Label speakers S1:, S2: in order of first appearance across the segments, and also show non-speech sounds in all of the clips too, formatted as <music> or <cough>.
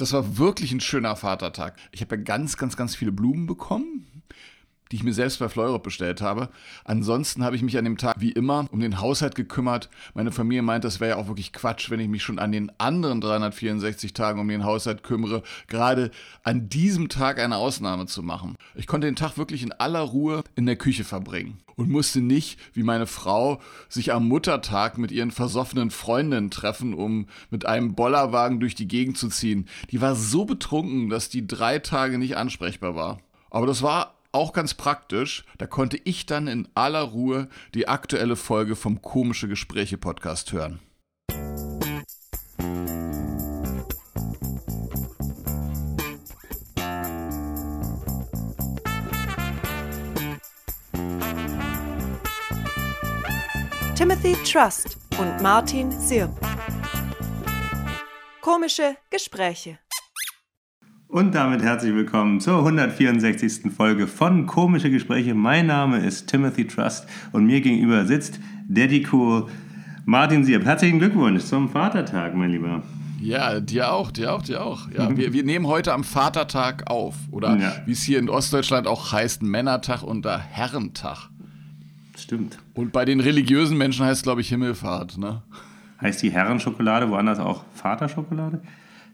S1: Das war wirklich ein schöner Vatertag. Ich habe ja ganz, ganz, ganz viele Blumen bekommen die ich mir selbst bei Fleurop bestellt habe. Ansonsten habe ich mich an dem Tag wie immer um den Haushalt gekümmert. Meine Familie meint, das wäre ja auch wirklich Quatsch, wenn ich mich schon an den anderen 364 Tagen um den Haushalt kümmere, gerade an diesem Tag eine Ausnahme zu machen. Ich konnte den Tag wirklich in aller Ruhe in der Küche verbringen und musste nicht, wie meine Frau, sich am Muttertag mit ihren versoffenen Freundinnen treffen, um mit einem Bollerwagen durch die Gegend zu ziehen. Die war so betrunken, dass die drei Tage nicht ansprechbar war. Aber das war auch ganz praktisch, da konnte ich dann in aller Ruhe die aktuelle Folge vom Komische Gespräche Podcast hören.
S2: Timothy Trust und Martin Sirp. Komische Gespräche.
S3: Und damit herzlich willkommen zur 164. Folge von Komische Gespräche. Mein Name ist Timothy Trust und mir gegenüber sitzt Daddy Cool Martin Sieb. Herzlichen Glückwunsch zum Vatertag, mein Lieber.
S1: Ja, dir auch, dir auch, dir auch. Ja, wir, wir nehmen heute am Vatertag auf. Oder ja. wie es hier in Ostdeutschland auch heißt, Männertag und Herrentag.
S3: Stimmt.
S1: Und bei den religiösen Menschen heißt es, glaube ich, Himmelfahrt, ne?
S3: Heißt die Herrenschokolade woanders auch Vaterschokolade?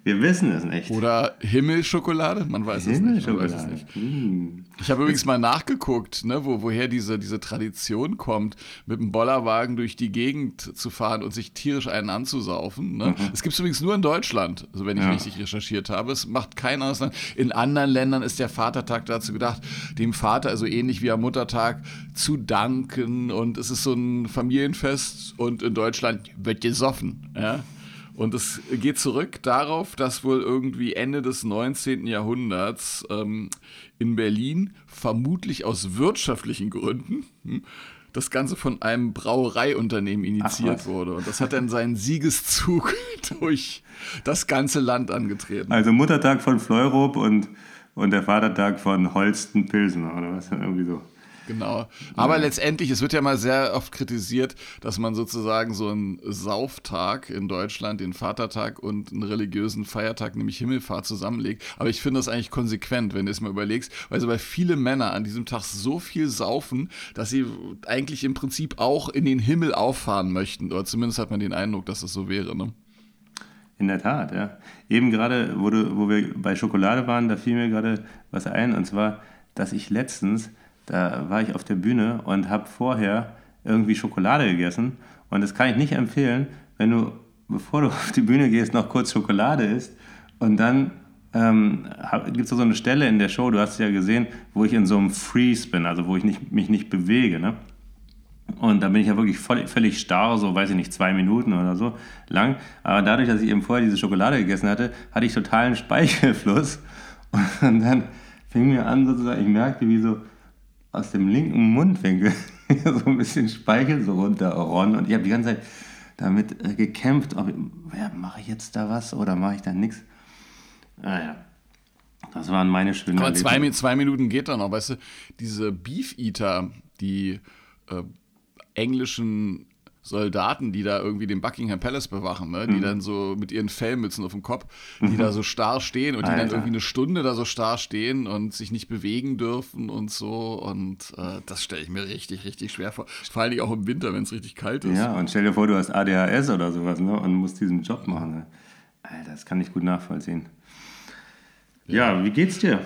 S3: Wir wissen es nicht.
S1: Oder Himmelschokolade? Man weiß es nicht. Man weiß es nicht. Hm. Ich habe übrigens mal nachgeguckt, ne, wo, woher diese, diese Tradition kommt, mit dem Bollerwagen durch die Gegend zu fahren und sich tierisch einen anzusaufen. Ne? Mhm. Es gibt es übrigens nur in Deutschland, also wenn ich ja. richtig recherchiert habe. Es macht kein anderes Land. In anderen Ländern ist der Vatertag dazu gedacht, dem Vater, also ähnlich wie am Muttertag, zu danken. Und es ist so ein Familienfest und in Deutschland wird gesoffen. Ja? Und es geht zurück darauf, dass wohl irgendwie Ende des 19. Jahrhunderts ähm, in Berlin, vermutlich aus wirtschaftlichen Gründen, hm, das Ganze von einem Brauereiunternehmen initiiert wurde. Und das hat dann seinen Siegeszug <laughs> durch das ganze Land angetreten.
S3: Also Muttertag von Fleurop und, und der Vatertag von Holsten Pilsen oder was? Irgendwie so.
S1: Genau. Aber ja. letztendlich, es wird ja mal sehr oft kritisiert, dass man sozusagen so einen Sauftag in Deutschland, den Vatertag und einen religiösen Feiertag, nämlich Himmelfahrt, zusammenlegt. Aber ich finde das eigentlich konsequent, wenn du es mal überlegst, weil so bei viele Männer an diesem Tag so viel saufen, dass sie eigentlich im Prinzip auch in den Himmel auffahren möchten. Oder zumindest hat man den Eindruck, dass das so wäre. Ne?
S3: In der Tat, ja. Eben gerade, wo, du, wo wir bei Schokolade waren, da fiel mir gerade was ein. Und zwar, dass ich letztens da war ich auf der Bühne und habe vorher irgendwie Schokolade gegessen. Und das kann ich nicht empfehlen, wenn du, bevor du <laughs> auf die Bühne gehst, noch kurz Schokolade isst. Und dann ähm, gibt es so eine Stelle in der Show, du hast es ja gesehen, wo ich in so einem Freeze bin, also wo ich nicht, mich nicht bewege. Ne? Und da bin ich ja wirklich voll, völlig starr, so weiß ich nicht, zwei Minuten oder so lang. Aber dadurch, dass ich eben vorher diese Schokolade gegessen hatte, hatte ich totalen Speichelfluss. <laughs> Und dann fing mir an, sozusagen, ich merkte, wie so aus dem linken Mundwinkel <laughs> so ein bisschen Speichel so runterronnen. Und ich habe die ganze Zeit damit äh, gekämpft, ob ja, mache ich jetzt da was oder mache ich da nichts. Naja, das waren meine schönen
S1: Aber zwei, zwei, Minuten geht dann noch, weißt du, diese Beef Eater, die äh, englischen Soldaten, die da irgendwie den Buckingham Palace bewachen, ne? die mhm. dann so mit ihren Fellmützen auf dem Kopf, die mhm. da so starr stehen und die Alter. dann irgendwie eine Stunde da so starr stehen und sich nicht bewegen dürfen und so. Und äh, das stelle ich mir richtig, richtig schwer vor. Vor allem auch im Winter, wenn es richtig kalt ist.
S3: Ja, und stell dir vor, du hast ADHS oder sowas ne? und musst diesen Job machen. Ne? Alter, das kann ich gut nachvollziehen. Ja, ja wie geht's dir?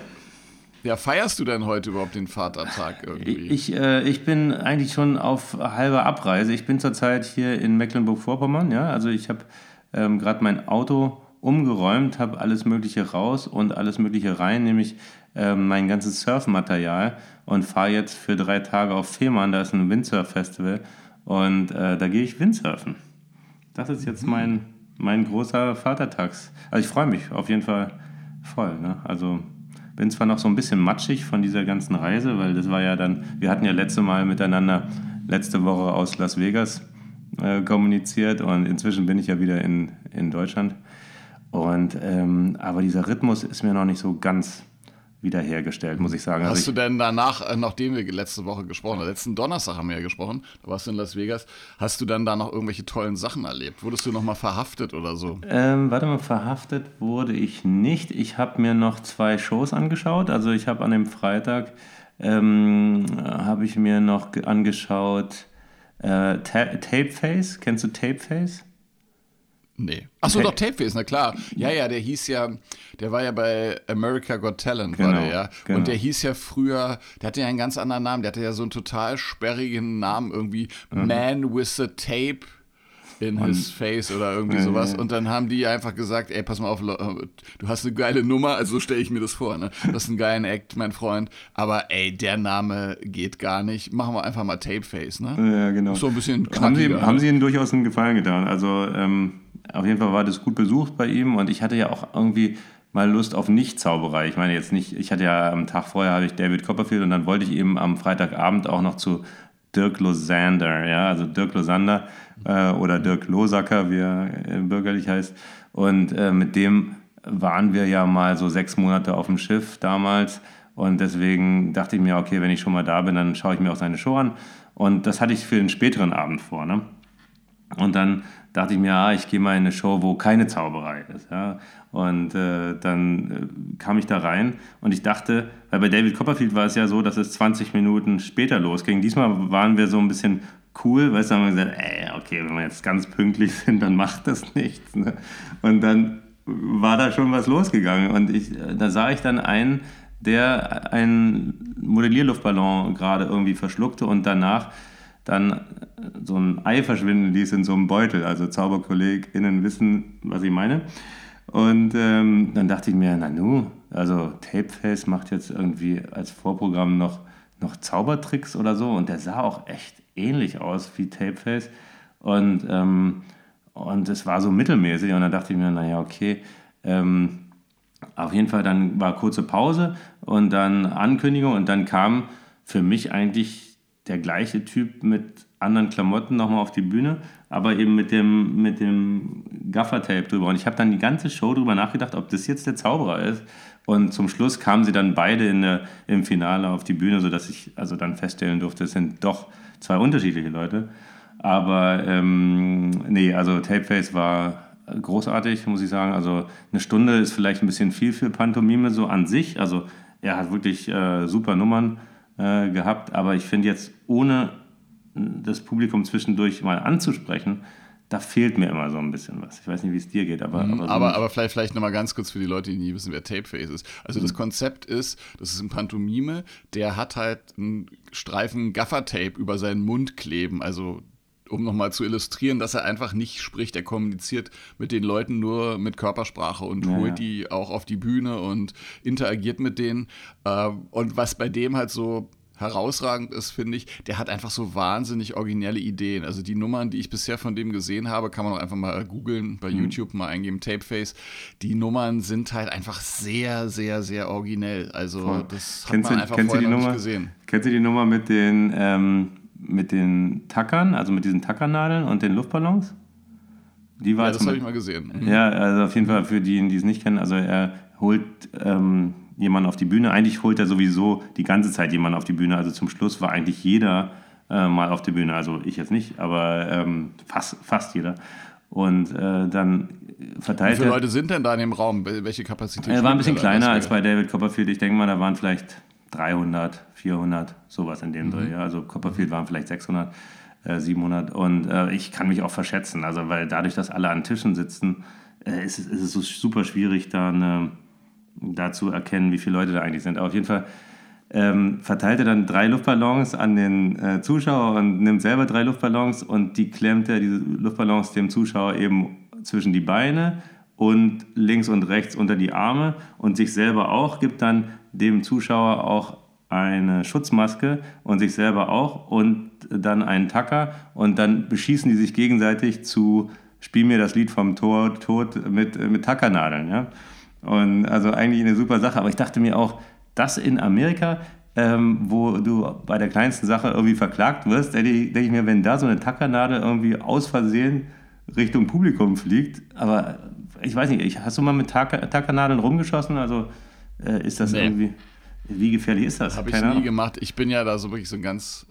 S1: Ja, feierst du denn heute überhaupt den Vatertag irgendwie?
S3: Ich, äh, ich bin eigentlich schon auf halber Abreise. Ich bin zurzeit hier in Mecklenburg-Vorpommern. Ja? Also ich habe ähm, gerade mein Auto umgeräumt, habe alles Mögliche raus und alles Mögliche rein, nämlich ähm, mein ganzes Surfmaterial und fahre jetzt für drei Tage auf Fehmarn. Da ist ein Windsurf-Festival und äh, da gehe ich Windsurfen. Das ist jetzt mein, mein großer Vatertags. Also ich freue mich auf jeden Fall voll. Ne? Also bin zwar noch so ein bisschen matschig von dieser ganzen Reise, weil das war ja dann, wir hatten ja letzte Mal miteinander letzte Woche aus Las Vegas äh, kommuniziert und inzwischen bin ich ja wieder in, in Deutschland. Und, ähm, aber dieser Rhythmus ist mir noch nicht so ganz wiederhergestellt, muss ich sagen.
S1: Hast also ich, du denn danach, äh, nachdem wir letzte Woche gesprochen haben, letzten Donnerstag haben wir ja gesprochen, da warst du in Las Vegas, hast du dann da noch irgendwelche tollen Sachen erlebt? Wurdest du noch mal verhaftet oder so?
S3: Ähm, warte mal, verhaftet wurde ich nicht. Ich habe mir noch zwei Shows angeschaut. Also ich habe an dem Freitag, ähm, habe ich mir noch angeschaut äh, Tapeface. Kennst du Tapeface?
S1: Nee. Achso, okay. doch, Tapeface, na klar. Ja, ja, der hieß ja, der war ja bei America Got Talent, genau, war der ja. Genau. Und der hieß ja früher, der hatte ja einen ganz anderen Namen, der hatte ja so einen total sperrigen Namen irgendwie, mhm. Man with a Tape in und, his face oder irgendwie ja, sowas. Ja. Und dann haben die einfach gesagt, ey, pass mal auf, du hast eine geile Nummer, also stelle ich mir das vor, ne? Du hast einen geilen Act, mein Freund, aber ey, der Name geht gar nicht. Machen wir einfach mal Tapeface, ne?
S3: Ja, genau.
S1: So ein bisschen
S3: haben sie, ne? haben sie ihnen durchaus einen Gefallen getan. Also ähm, auf jeden Fall war das gut besucht bei ihm und ich hatte ja auch irgendwie mal Lust auf Nicht-Zauberei. Ich meine jetzt nicht, ich hatte ja am Tag vorher hatte ich David Copperfield und dann wollte ich eben am Freitagabend auch noch zu Dirk Losander, ja, also Dirk Losander äh, oder Dirk Losacker, wie er äh, bürgerlich heißt. Und äh, mit dem waren wir ja mal so sechs Monate auf dem Schiff damals. Und deswegen dachte ich mir, okay, wenn ich schon mal da bin, dann schaue ich mir auch seine Show an. Und das hatte ich für den späteren Abend vor. Ne? Und dann dachte ich mir, ah, ich gehe mal in eine Show, wo keine Zauberei ist. Ja? Und äh, dann äh, kam ich da rein und ich dachte, weil bei David Copperfield war es ja so, dass es 20 Minuten später losging. Diesmal waren wir so ein bisschen cool, weißt du, haben wir gesagt, ey, okay, wenn wir jetzt ganz pünktlich sind, dann macht das nichts. Ne? Und dann war da schon was losgegangen und ich, äh, da sah ich dann einen, der einen Modellierluftballon gerade irgendwie verschluckte und danach dann so ein Ei verschwinden ließ in so einem Beutel. Also ZauberkollegInnen wissen, was ich meine. Und ähm, dann dachte ich mir, na nu, also Tapeface macht jetzt irgendwie als Vorprogramm noch, noch Zaubertricks oder so. Und der sah auch echt ähnlich aus wie Tapeface. Und, ähm, und es war so mittelmäßig. Und dann dachte ich mir, naja, okay. Ähm, auf jeden Fall, dann war kurze Pause und dann Ankündigung. Und dann kam für mich eigentlich der gleiche Typ mit anderen Klamotten nochmal auf die Bühne, aber eben mit dem, mit dem Gaffertape drüber. Und ich habe dann die ganze Show drüber nachgedacht, ob das jetzt der Zauberer ist. Und zum Schluss kamen sie dann beide in der, im Finale auf die Bühne, sodass ich also dann feststellen durfte, es sind doch zwei unterschiedliche Leute. Aber ähm, nee, also Tapeface war großartig, muss ich sagen. Also eine Stunde ist vielleicht ein bisschen viel für Pantomime so an sich. Also er hat wirklich äh, super Nummern äh, gehabt. Aber ich finde jetzt, ohne das Publikum zwischendurch mal anzusprechen, da fehlt mir immer so ein bisschen was. Ich weiß nicht, wie es dir geht, aber.
S1: Mhm, aber, so aber, aber, vielleicht, vielleicht nochmal ganz kurz für die Leute, die nie wissen, wer Tapeface ist. Also, mhm. das Konzept ist, das ist ein Pantomime, der hat halt einen Streifen Gaffertape über seinen Mund kleben. Also, um nochmal zu illustrieren, dass er einfach nicht spricht. Er kommuniziert mit den Leuten nur mit Körpersprache und ja, holt die auch auf die Bühne und interagiert mit denen. Ähm, und was bei dem halt so herausragend ist, finde ich, der hat einfach so wahnsinnig originelle Ideen. Also die Nummern, die ich bisher von dem gesehen habe, kann man auch einfach mal googeln, bei mhm. YouTube mal eingeben, Tapeface. Die Nummern sind halt einfach sehr, sehr, sehr originell. Also Voll. das
S3: hat kennst man einfach vorher noch Nummer, nicht gesehen. Kennst du die Nummer mit den ähm, mit den Tackern, also mit diesen Tackernadeln und den Luftballons.
S1: Die war ja, das habe ich mal gesehen.
S3: Mhm. Ja, also auf jeden Fall für diejenigen, die es nicht kennen, also er holt ähm, jemanden auf die Bühne. Eigentlich holt er sowieso die ganze Zeit jemanden auf die Bühne. Also zum Schluss war eigentlich jeder äh, mal auf der Bühne. Also ich jetzt nicht, aber ähm, fast, fast jeder. Und äh, dann verteilt
S1: Wie viele Leute sind denn da in dem Raum? Welche Kapazität?
S3: Er war ein bisschen kleiner als bei David Copperfield. Ich denke mal, da waren vielleicht 300, 400, sowas in dem mhm. Dreh. Ja. Also Copperfield waren vielleicht 600, äh, 700 und äh, ich kann mich auch verschätzen, also weil dadurch, dass alle an Tischen sitzen, äh, ist, es, ist es so super schwierig, dann äh, da zu erkennen, wie viele Leute da eigentlich sind. Aber auf jeden Fall ähm, verteilt er dann drei Luftballons an den äh, Zuschauer und nimmt selber drei Luftballons und die klemmt er, diese Luftballons, dem Zuschauer eben zwischen die Beine und links und rechts unter die Arme und sich selber auch, gibt dann dem Zuschauer auch eine Schutzmaske und sich selber auch und dann einen Tacker und dann beschießen die sich gegenseitig zu Spiel mir das Lied vom Tor, Tod mit, mit Tackernadeln. Ja? Und also eigentlich eine super Sache, aber ich dachte mir auch, das in Amerika, ähm, wo du bei der kleinsten Sache irgendwie verklagt wirst, denke ich, mir, wenn da so eine Tackernadel irgendwie aus Versehen Richtung Publikum fliegt, aber ich weiß nicht, hast du mal mit Tackernadeln rumgeschossen? Also äh, ist das nee. irgendwie. Wie gefährlich ist das?
S1: Habe ich nie gemacht. Ich bin ja da so wirklich so ein ganz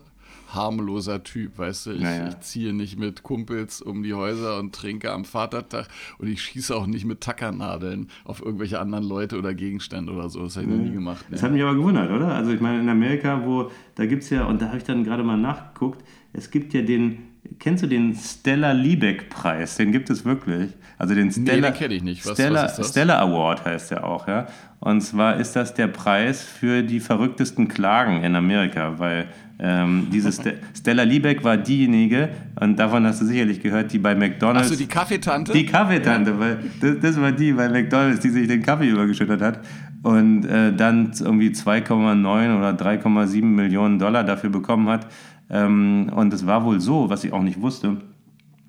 S1: harmloser Typ, weißt du? Ich, naja. ich, ziehe nicht mit Kumpels um die Häuser und trinke am Vatertag und ich schieße auch nicht mit Tackernadeln auf irgendwelche anderen Leute oder Gegenstände oder so. Das habe ich noch nie gemacht.
S3: Nee. Das hat mich aber gewundert, oder? Also ich meine, in Amerika, wo, da gibt es ja, und da habe ich dann gerade mal nachgeguckt, es gibt ja den, kennst du den Stella Liebeck-Preis? Den gibt es wirklich. Also den Stella,
S1: nee, kenne ich nicht.
S3: Was, Stella, was Stella Award heißt der auch, ja. Und zwar ist das der Preis für die verrücktesten Klagen in Amerika, weil ähm, diese St <laughs> Stella Liebeck war diejenige, und davon hast du sicherlich gehört, die bei McDonalds.
S1: Achso, die Kaffeetante?
S3: Die Kaffeetante, weil das, das, war die bei McDonalds, die sich den Kaffee übergeschüttet hat und äh, dann irgendwie 2,9 oder 3,7 Millionen Dollar dafür bekommen hat. Ähm, und es war wohl so, was ich auch nicht wusste,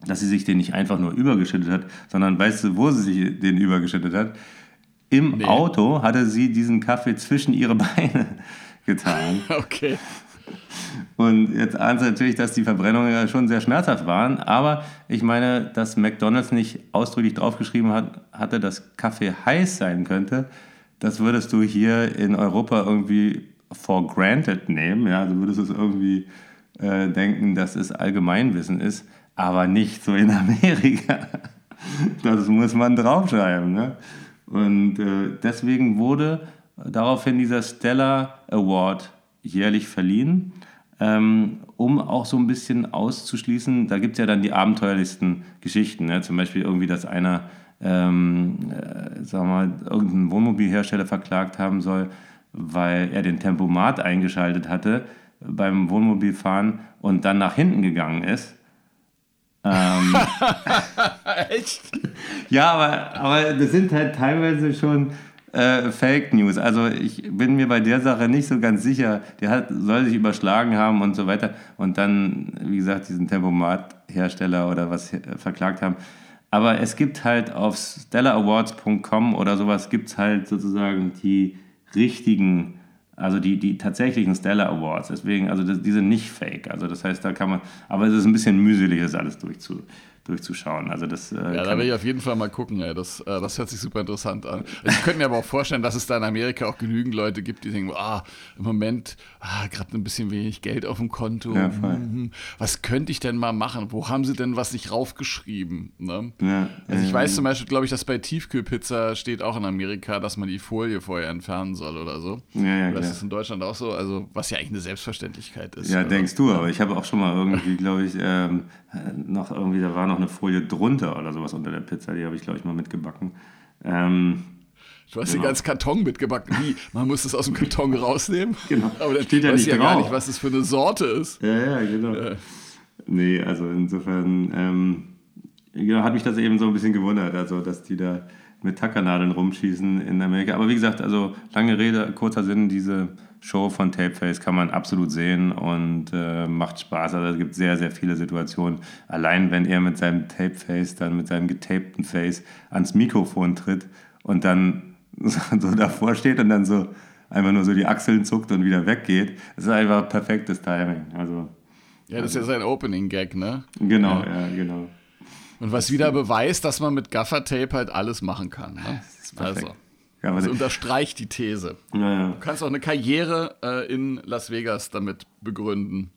S3: dass sie sich den nicht einfach nur übergeschüttet hat, sondern weißt du, wo sie sich den übergeschüttet hat? Im nee. Auto hatte sie diesen Kaffee zwischen ihre <laughs> Beine getan. <laughs>
S1: Okay.
S3: Und jetzt ahnst du natürlich, dass die Verbrennungen ja schon sehr schmerzhaft waren. Aber ich meine, dass McDonalds nicht ausdrücklich draufgeschrieben hat, hatte, dass Kaffee heiß sein könnte. Das würdest du hier in Europa irgendwie for granted nehmen. Ja, also würdest du es irgendwie äh, denken, dass es Allgemeinwissen ist, aber nicht so in <laughs> Amerika. Das muss man draufschreiben. Ne? Und äh, deswegen wurde daraufhin dieser Stellar Award jährlich verliehen, ähm, um auch so ein bisschen auszuschließen, da gibt es ja dann die abenteuerlichsten Geschichten, ne? zum Beispiel irgendwie, dass einer, ähm, äh, irgendeinen Wohnmobilhersteller verklagt haben soll, weil er den Tempomat eingeschaltet hatte beim Wohnmobilfahren und dann nach hinten gegangen ist. Ähm, <laughs> Echt? Ja, aber, aber das sind halt teilweise schon äh, Fake News. Also ich bin mir bei der Sache nicht so ganz sicher. Der hat, soll sich überschlagen haben und so weiter. Und dann, wie gesagt, diesen Tempomat-Hersteller oder was verklagt haben. Aber es gibt halt auf stellarawards.com oder sowas gibt es halt sozusagen die richtigen, also die, die tatsächlichen Stellar Awards. Deswegen, also das, die sind nicht fake. Also das heißt, da kann man, aber es ist ein bisschen mühselig, das alles durchzu, durchzuschauen. Also das,
S1: äh, ja, da will ich auf jeden Fall mal gucken. Ey. Das, äh, das hört sich super interessant an. Also ich könnte mir aber auch vorstellen, dass es da in Amerika auch genügend Leute gibt, die denken, ah, im Moment ah, gerade ein bisschen wenig Geld auf dem Konto. Ja, mhm. Was könnte ich denn mal machen? Wo haben sie denn was nicht raufgeschrieben? Ne? Ja, also ich weiß zum Beispiel, glaube ich, dass bei Tiefkühlpizza steht auch in Amerika, dass man die Folie vorher entfernen soll oder so. Ja, ja, das ist in Deutschland auch so. Also was ja eigentlich eine Selbstverständlichkeit ist.
S3: Ja, oder? denkst du, aber ich habe auch schon mal irgendwie, glaube ich, ähm, noch irgendwie, da war noch eine Folie drunter oder sowas unter der Pizza. Die habe ich, glaube ich, mal mitgebacken. Ähm,
S1: Du hast genau. den ganzen Karton mitgebacken. Wie? Man muss das aus dem Karton rausnehmen?
S3: Genau.
S1: Aber dann steht ja nicht ja drauf. gar nicht, was das für eine Sorte ist.
S3: Ja, ja, genau. Äh. Nee, also insofern ähm, genau, hat mich das eben so ein bisschen gewundert, also dass die da mit Tackernadeln rumschießen in Amerika. Aber wie gesagt, also lange Rede, kurzer Sinn, diese Show von Tapeface kann man absolut sehen und äh, macht Spaß. Also es gibt sehr, sehr viele Situationen. Allein wenn er mit seinem Tapeface, dann mit seinem getapten Face ans Mikrofon tritt und dann <laughs> so davor steht und dann so einfach nur so die Achseln zuckt und wieder weggeht. Das ist einfach perfektes Timing. Also,
S1: ja, das ist ja sein Opening-Gag, ne?
S3: Genau, ja, ja genau.
S1: Und was wieder beweist, dass man mit Gaffer-Tape halt alles machen kann. Ne? Also. Das unterstreicht die These. Ja, ja. Du kannst auch eine Karriere äh, in Las Vegas damit begründen.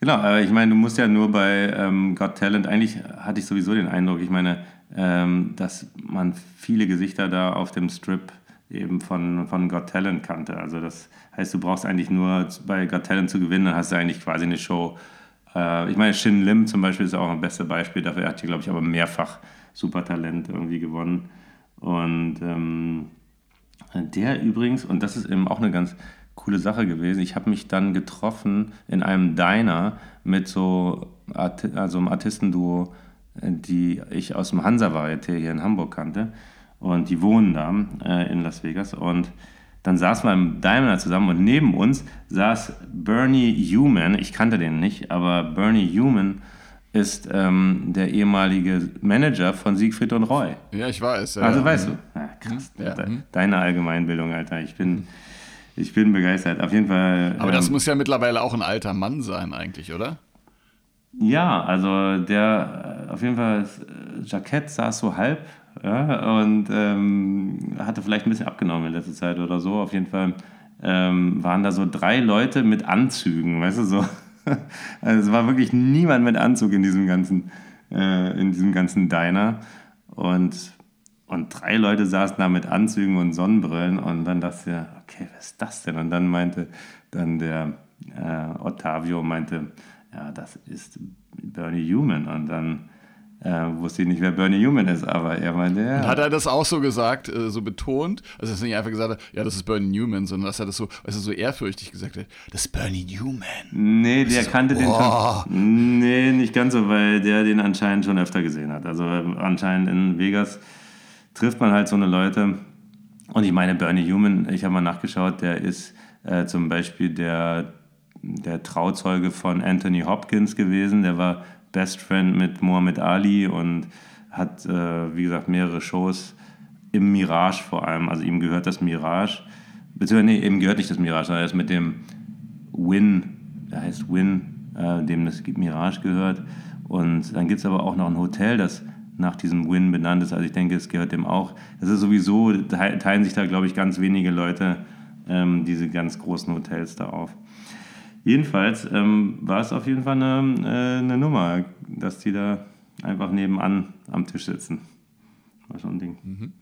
S3: Genau, aber ich meine, du musst ja nur bei ähm, Got Talent, eigentlich hatte ich sowieso den Eindruck, ich meine, ähm, dass man viele Gesichter da auf dem Strip eben von, von Got Talent kannte. Also das heißt, du brauchst eigentlich nur bei Got Talent zu gewinnen, dann hast du eigentlich quasi eine Show. Äh, ich meine, Shin Lim zum Beispiel ist auch ein bestes Beispiel dafür. Er hat hier, glaube ich, aber mehrfach Supertalent irgendwie gewonnen. Und ähm, der übrigens, und das ist eben auch eine ganz coole Sache gewesen, ich habe mich dann getroffen in einem Diner mit so Art also einem Artistenduo, die ich aus dem Hansa-Varieté hier in Hamburg kannte. Und die wohnen da äh, in Las Vegas. Und dann saßen wir im Diner zusammen und neben uns saß Bernie Human. Ich kannte den nicht, aber Bernie Human ist ähm, der ehemalige Manager von Siegfried und Roy.
S1: Ja, ich weiß. Ja,
S3: also weißt du. Ja, krass. Ja. Deine Allgemeinbildung, Alter. Ich bin, ich bin begeistert. Auf jeden Fall.
S1: Aber ähm, das muss ja mittlerweile auch ein alter Mann sein, eigentlich, oder?
S3: Ja, also der auf jeden Fall das äh, Jackett saß so halb ja, und ähm, hatte vielleicht ein bisschen abgenommen in letzter Zeit oder so. Auf jeden Fall ähm, waren da so drei Leute mit Anzügen, weißt du, so. <laughs> Also es war wirklich niemand mit Anzug in diesem ganzen, äh, in diesem ganzen Diner. Und, und drei Leute saßen da mit Anzügen und Sonnenbrillen und dann dachte ich, okay, was ist das denn? Und dann meinte dann der äh, Ottavio, meinte, ja, das ist Bernie Human. Und dann äh, wusste ich nicht, wer Bernie Newman ist, aber er meinte, ja.
S1: Und hat er das auch so gesagt, äh, so betont? Also, dass er nicht einfach gesagt hat, ja, das ist Bernie Newman, sondern dass er das so, also so ehrfürchtig gesagt hat, das ist Bernie Newman.
S3: Nee, der so, kannte den schon. Nee, nicht ganz so, weil der den anscheinend schon öfter gesehen hat. Also, anscheinend in Vegas trifft man halt so eine Leute. Und ich meine, Bernie Newman, ich habe mal nachgeschaut, der ist äh, zum Beispiel der, der Trauzeuge von Anthony Hopkins gewesen. Der war Best Friend mit Muhammad Ali und hat, äh, wie gesagt, mehrere Shows im Mirage vor allem. Also ihm gehört das Mirage, beziehungsweise nee, ihm gehört nicht das Mirage, sondern er ist mit dem Win, der heißt Win, äh, dem das Mirage gehört. Und dann gibt es aber auch noch ein Hotel, das nach diesem Win benannt ist. Also ich denke, es gehört dem auch. Das ist sowieso, teilen sich da, glaube ich, ganz wenige Leute ähm, diese ganz großen Hotels da auf. Jedenfalls ähm, war es auf jeden Fall eine, äh, eine Nummer, dass die da einfach nebenan am Tisch sitzen. War schon ein Ding. Mhm.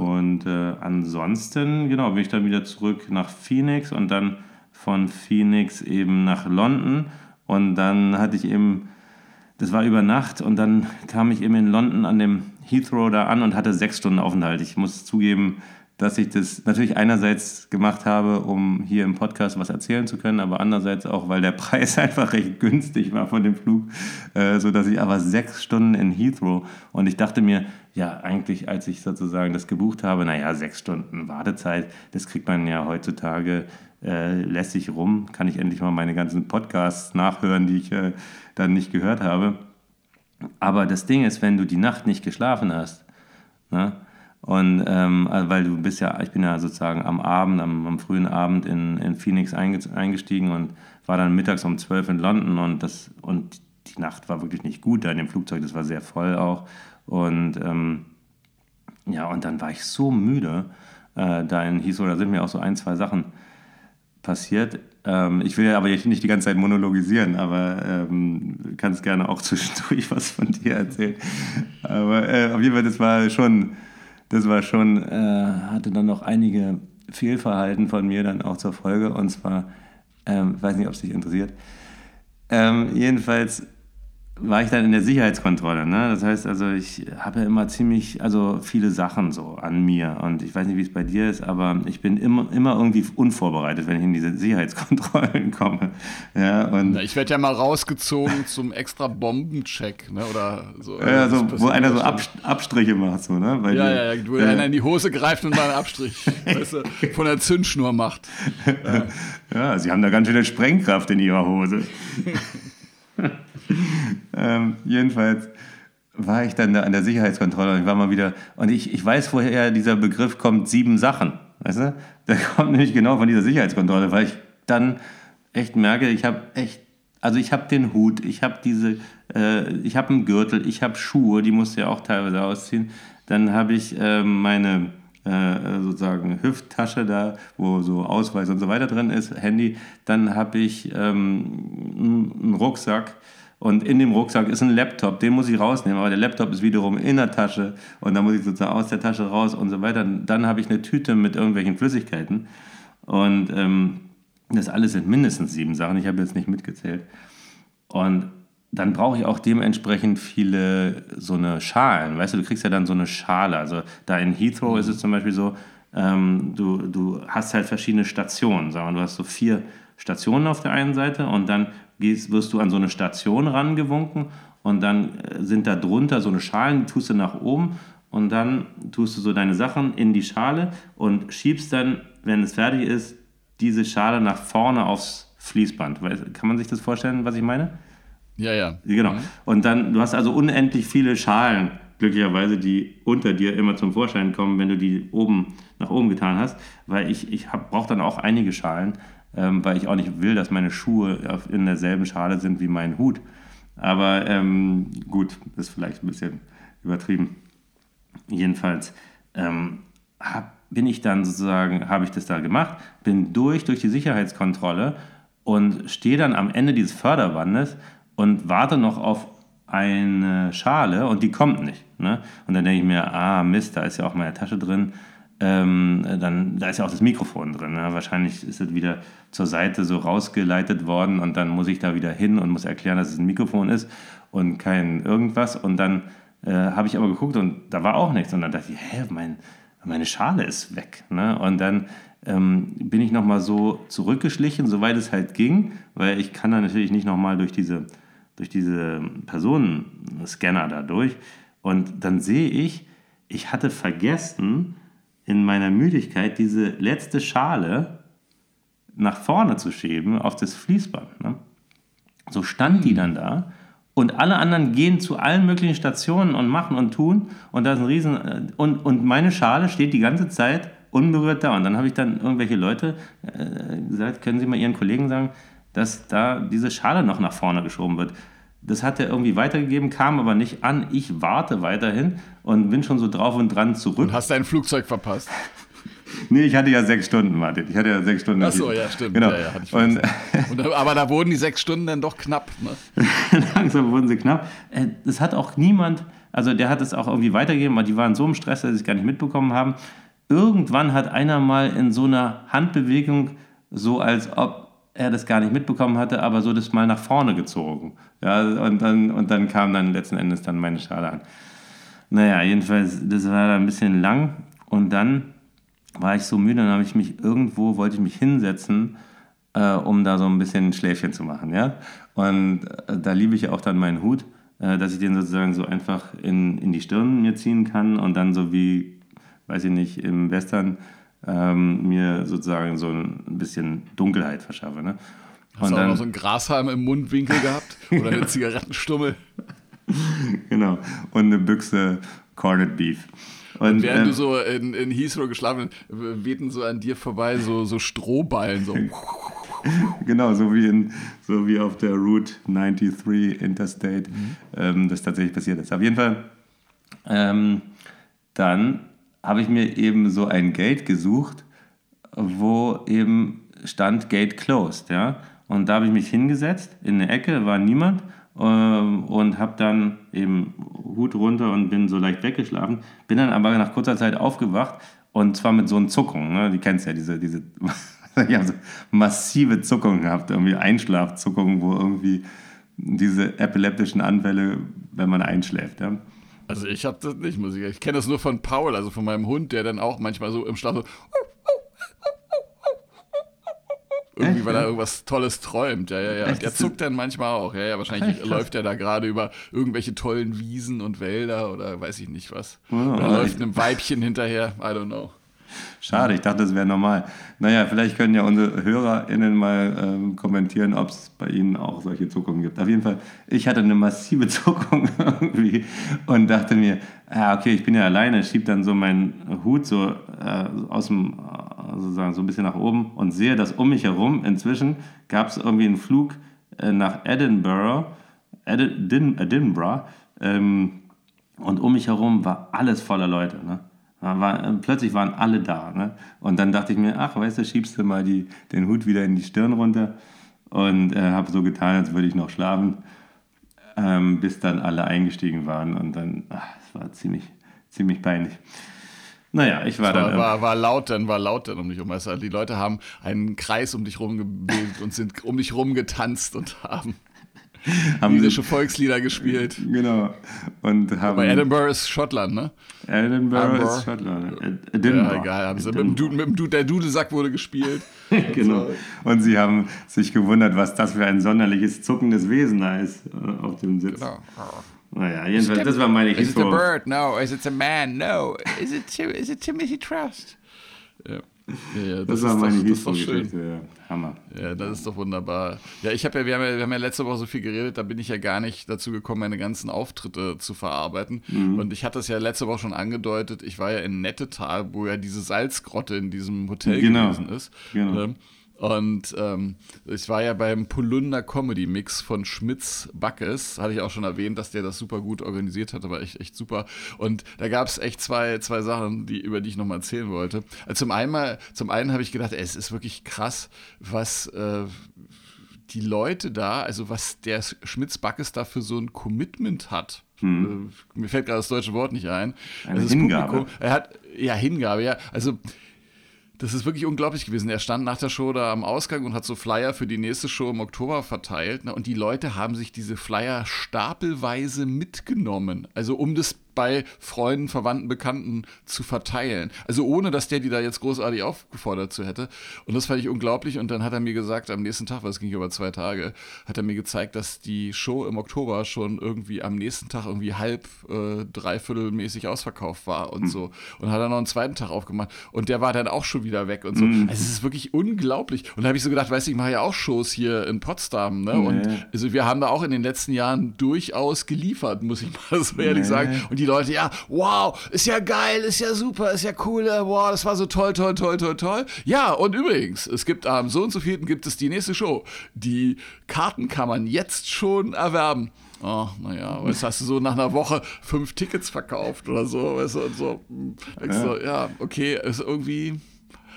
S3: Und äh, ansonsten, genau, bin ich dann wieder zurück nach Phoenix und dann von Phoenix eben nach London. Und dann hatte ich eben, das war über Nacht und dann kam ich eben in London an dem Heathrow da an und hatte sechs Stunden Aufenthalt. Ich muss zugeben, dass ich das natürlich einerseits gemacht habe, um hier im Podcast was erzählen zu können, aber andererseits auch, weil der <laughs> Preis einfach recht günstig war von dem Flug, äh, so dass ich aber sechs Stunden in Heathrow und ich dachte mir, ja, eigentlich, als ich sozusagen das gebucht habe, naja, sechs Stunden Wartezeit, das kriegt man ja heutzutage äh, lässig rum, kann ich endlich mal meine ganzen Podcasts nachhören, die ich äh, dann nicht gehört habe. Aber das Ding ist, wenn du die Nacht nicht geschlafen hast, ne, und ähm, also weil du bist ja, ich bin ja sozusagen am Abend, am, am frühen Abend in, in Phoenix eingestiegen und war dann mittags um 12 in London und das und die Nacht war wirklich nicht gut da in dem Flugzeug, das war sehr voll auch. Und ähm, ja, und dann war ich so müde äh, da in Heathrow, da sind mir auch so ein, zwei Sachen passiert. Ähm, ich will ja aber nicht die ganze Zeit monologisieren, aber ähm, kannst gerne auch <laughs> zwischendurch was von dir erzählen. Aber äh, auf jeden Fall, das war schon das war schon, äh, hatte dann noch einige Fehlverhalten von mir dann auch zur Folge. Und zwar, ähm, weiß nicht, ob es dich interessiert. Ähm, jedenfalls war ich dann in der Sicherheitskontrolle. Ne? Das heißt also, ich habe ja immer ziemlich, also viele Sachen so an mir. Und ich weiß nicht, wie es bei dir ist, aber ich bin immer, immer irgendwie unvorbereitet, wenn ich in diese Sicherheitskontrollen <laughs> komme. Ja, und
S1: Na, ich werde ja mal rausgezogen zum extra Bombencheck, ne? Oder so.
S3: Ja, so wo einer so Ab, Abstriche macht, so, ne?
S1: Bei ja, ja, ja, wo ja. einer in die Hose greift und mal einen Abstrich <laughs> weißt du, von der Zündschnur macht.
S3: Ja. <laughs> ja, sie haben da ganz schöne Sprengkraft in ihrer Hose. <laughs> ähm, jedenfalls war ich dann da an der Sicherheitskontrolle und ich war mal wieder, und ich, ich weiß, woher dieser Begriff kommt, sieben Sachen. Weißt du? Der <laughs> kommt nämlich genau von dieser Sicherheitskontrolle, weil ich dann echt merke, ich habe echt, also ich habe den Hut, ich habe diese, äh, ich habe einen Gürtel, ich habe Schuhe, die musst du ja auch teilweise ausziehen. Dann habe ich äh, meine äh, sozusagen Hüfttasche da, wo so Ausweis und so weiter drin ist, Handy. Dann habe ich ähm, einen Rucksack und in dem Rucksack ist ein Laptop, den muss ich rausnehmen, aber der Laptop ist wiederum in der Tasche und dann muss ich sozusagen aus der Tasche raus und so weiter. Dann habe ich eine Tüte mit irgendwelchen Flüssigkeiten und ähm, das alles sind mindestens sieben Sachen, ich habe jetzt nicht mitgezählt. Und dann brauche ich auch dementsprechend viele so eine Schalen. Weißt du, du kriegst ja dann so eine Schale. Also da in Heathrow ist es zum Beispiel so, ähm, du, du hast halt verschiedene Stationen. Sagen wir, du hast so vier Stationen auf der einen Seite und dann gehst, wirst du an so eine Station rangewunken und dann äh, sind da drunter so eine Schalen, die tust du nach oben und dann tust du so deine Sachen in die Schale und schiebst dann, wenn es fertig ist, diese Schale nach vorne aufs Fließband. Kann man sich das vorstellen, was ich meine?
S1: Ja, ja.
S3: Genau. Mhm. Und dann, du hast also unendlich viele Schalen, glücklicherweise, die unter dir immer zum Vorschein kommen, wenn du die oben nach oben getan hast. Weil ich, ich brauche dann auch einige Schalen ähm, weil ich auch nicht will, dass meine Schuhe in derselben Schale sind wie mein Hut. Aber ähm, gut, ist vielleicht ein bisschen übertrieben. Jedenfalls ähm, habe bin ich dann sozusagen, habe ich das da gemacht, bin durch, durch die Sicherheitskontrolle und stehe dann am Ende dieses Förderbandes und warte noch auf eine Schale und die kommt nicht. Ne? Und dann denke ich mir, ah Mist, da ist ja auch meine Tasche drin. Ähm, dann, da ist ja auch das Mikrofon drin. Ne? Wahrscheinlich ist es wieder zur Seite so rausgeleitet worden und dann muss ich da wieder hin und muss erklären, dass es ein Mikrofon ist und kein irgendwas. Und dann äh, habe ich aber geguckt und da war auch nichts. Und dann dachte ich, hä, mein, meine Schale ist weg. Ne? Und dann ähm, bin ich nochmal so zurückgeschlichen, soweit es halt ging, weil ich kann da natürlich nicht nochmal durch diese, durch diese Personenscanner da durch. Und dann sehe ich, ich hatte vergessen, in meiner Müdigkeit diese letzte Schale nach vorne zu schieben auf das Fließband. Ne? So stand die dann da und alle anderen gehen zu allen möglichen Stationen und machen und tun und da ist ein riesen äh, und, und meine Schale steht die ganze Zeit unberührt da und dann habe ich dann irgendwelche Leute äh, gesagt, können Sie mal Ihren Kollegen sagen, dass da diese Schale noch nach vorne geschoben wird. Das hat er irgendwie weitergegeben, kam aber nicht an. Ich warte weiterhin und bin schon so drauf und dran zurück. Und
S1: hast dein Flugzeug verpasst? <laughs>
S3: Nee, ich hatte ja sechs Stunden, Martin. Ich hatte ja sechs Stunden.
S1: Ach so, ja, stimmt. Genau. Ja, ja, und, und, aber da wurden die sechs Stunden dann doch knapp. Ne? <laughs>
S3: Langsam wurden sie knapp. Äh, hat auch niemand, also der hat es auch irgendwie weitergegeben, aber die waren so im Stress, dass sie es gar nicht mitbekommen haben. Irgendwann hat einer mal in so einer Handbewegung, so als ob er das gar nicht mitbekommen hatte, aber so das mal nach vorne gezogen. Ja, und dann, und dann kam dann letzten Endes dann meine Schale an. Naja, jedenfalls, das war da ein bisschen lang und dann war ich so müde, dann habe ich mich irgendwo, wollte ich mich hinsetzen, äh, um da so ein bisschen ein Schläfchen zu machen, ja. Und äh, da liebe ich auch dann meinen Hut, äh, dass ich den sozusagen so einfach in, in die Stirn mir ziehen kann und dann so wie, weiß ich nicht, im Western ähm, mir sozusagen so ein bisschen Dunkelheit verschaffe, ne.
S1: Hast du auch noch so einen Grashalm im Mundwinkel gehabt? <laughs> Oder eine Zigarettenstummel? <laughs>
S3: genau. Und eine Büchse Corned Beef.
S1: Und, und während ähm, du so in, in Heathrow geschlafen hast, wehten so an dir vorbei so, so Strohballen. So. <laughs>
S3: genau, so wie, in, so wie auf der Route 93 Interstate mhm. ähm, das tatsächlich passiert ist. Auf jeden Fall, ähm, dann habe ich mir eben so ein Gate gesucht, wo eben stand Gate Closed. Ja? Und da habe ich mich hingesetzt, in eine Ecke, war niemand ähm, und habe dann eben Hut runter und bin so leicht weggeschlafen. Bin dann aber nach kurzer Zeit aufgewacht und zwar mit so einer Zuckung. Ne? Die kennst ja, diese, diese <laughs> ich so massive Zuckungen gehabt, irgendwie Einschlafzuckungen, wo irgendwie diese epileptischen Anfälle, wenn man einschläft. Ja?
S1: Also ich habe das nicht, muss ich. Ich kenne das nur von Paul, also von meinem Hund, der dann auch manchmal so im Schlaf so irgendwie, weil er irgendwas Tolles träumt. Ja, ja, ja. Echt? Der zuckt dann manchmal auch. Ja, ja, wahrscheinlich läuft er da gerade über irgendwelche tollen Wiesen und Wälder oder weiß ich nicht was. Oder läuft einem Weibchen hinterher. I don't know.
S3: Schade, ich dachte, das wäre normal. Naja, vielleicht können ja unsere HörerInnen mal ähm, kommentieren, ob es bei ihnen auch solche Zuckungen gibt. Auf jeden Fall, ich hatte eine massive <laughs> Zuckung irgendwie und dachte mir, ah, okay, ich bin ja alleine, schieb dann so meinen Hut so äh, aus dem, sozusagen so ein bisschen nach oben und sehe, dass um mich herum inzwischen gab es irgendwie einen Flug äh, nach Edinburgh, Edin, Edinburgh, ähm, und um mich herum war alles voller Leute. Ne? War, plötzlich waren alle da. Ne? Und dann dachte ich mir, ach, weißt du, schiebst du mal die, den Hut wieder in die Stirn runter und äh, habe so getan, als würde ich noch schlafen, ähm, bis dann alle eingestiegen waren. Und dann, es war ziemlich, ziemlich peinlich. Naja, ich war,
S1: war
S3: dann.
S1: War, war laut dann, war laut dann um dich herum. Also die Leute haben einen Kreis um dich herum gebildet und sind um dich herum getanzt und haben <laughs> haben irische Volkslieder gespielt.
S3: Genau. Und haben,
S1: Aber Edinburgh ist Schottland, ne?
S3: Edinburgh, Edinburgh. ist Schottland. Edinburgh.
S1: Ja, egal. Haben sie mit, dem Dude, mit dem Dude, der Dudelsack wurde gespielt. <laughs>
S3: genau. Und sie haben sich gewundert, was das für ein sonderliches zuckendes Wesen da ist äh, auf dem Sitz. Genau. Naja, jedenfalls, das war meine
S1: Is it a bird? No. Is it a man? No. Is it, is it Timothy Trust? Ja. Ja, ja, das, das war meine History-Geschichte, ja. Hammer. Ja, das ist doch wunderbar. Ja, ich habe ja wir, haben ja, wir haben ja letzte Woche so viel geredet, da bin ich ja gar nicht dazu gekommen, meine ganzen Auftritte zu verarbeiten. Mhm. Und ich hatte es ja letzte Woche schon angedeutet, ich war ja in Nettetal, wo ja diese Salzgrotte in diesem Hotel genau. gewesen ist. Genau. Ähm, Und ähm, ich war ja beim Polunder Comedy Mix von Schmitz Backes, hatte ich auch schon erwähnt, dass der das super gut organisiert hat, aber echt, echt super. Und da gab es echt zwei, zwei Sachen, die, über die ich nochmal erzählen wollte. Also zum einen, zum einen habe ich gedacht, ey, es ist wirklich krass, was äh, die Leute da, also was der Schmitz Backes da für so ein Commitment hat. Hm. Äh, mir fällt gerade das deutsche Wort nicht ein.
S3: Eine also Hingabe. Publikum,
S1: er hat, ja, Hingabe, ja. Also das ist wirklich unglaublich gewesen. Er stand nach der Show da am Ausgang und hat so Flyer für die nächste Show im Oktober verteilt. Ne? Und die Leute haben sich diese Flyer stapelweise mitgenommen. Also um das bei Freunden, Verwandten, Bekannten zu verteilen. Also ohne, dass der die da jetzt großartig aufgefordert zu hätte. Und das fand ich unglaublich. Und dann hat er mir gesagt, am nächsten Tag, weil es ging über zwei Tage, hat er mir gezeigt, dass die Show im Oktober schon irgendwie am nächsten Tag irgendwie halb, äh, dreiviertelmäßig ausverkauft war und mhm. so. Und hat dann noch einen zweiten Tag aufgemacht. Und der war dann auch schon wieder weg und so. Mhm. Also es ist wirklich unglaublich. Und da habe ich so gedacht, weißt du, ich mache ja auch Shows hier in Potsdam. Ne? Nee. Und also wir haben da auch in den letzten Jahren durchaus geliefert, muss ich mal so ehrlich sagen. Und die die Leute, ja, wow, ist ja geil, ist ja super, ist ja cool, äh, wow, das war so toll, toll, toll, toll, toll. Ja, und übrigens, es gibt am so und so vierten gibt es die nächste Show. Die Karten kann man jetzt schon erwerben. Oh, naja, was hast du so nach einer Woche fünf Tickets verkauft oder so, weißt du, und so. Hm, ja. So, ja, okay, ist irgendwie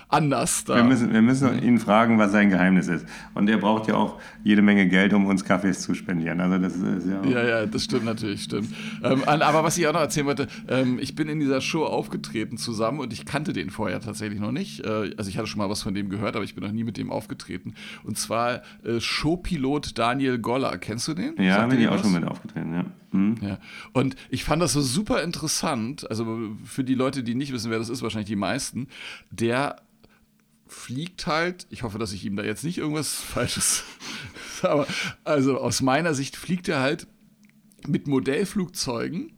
S1: anders
S3: da. Wir müssen, wir müssen ihn fragen, was sein Geheimnis ist. Und er braucht ja auch jede Menge Geld, um uns Kaffees zu spendieren. Also das ist ja,
S1: ja, ja, das stimmt natürlich, stimmt. Ähm, aber was ich auch noch erzählen wollte, ähm, ich bin in dieser Show aufgetreten zusammen und ich kannte den vorher tatsächlich noch nicht. Äh, also ich hatte schon mal was von dem gehört, aber ich bin noch nie mit dem aufgetreten. Und zwar äh, Showpilot Daniel Goller. Kennst du den?
S3: Ja, bin ich auch schon mit aufgetreten, ja.
S1: Mhm. ja. Und ich fand das so super interessant, also für die Leute, die nicht wissen, wer das ist, wahrscheinlich die meisten, der fliegt halt, ich hoffe, dass ich ihm da jetzt nicht irgendwas <laughs> Falsches, <laughs> aber also aus meiner Sicht fliegt er halt mit Modellflugzeugen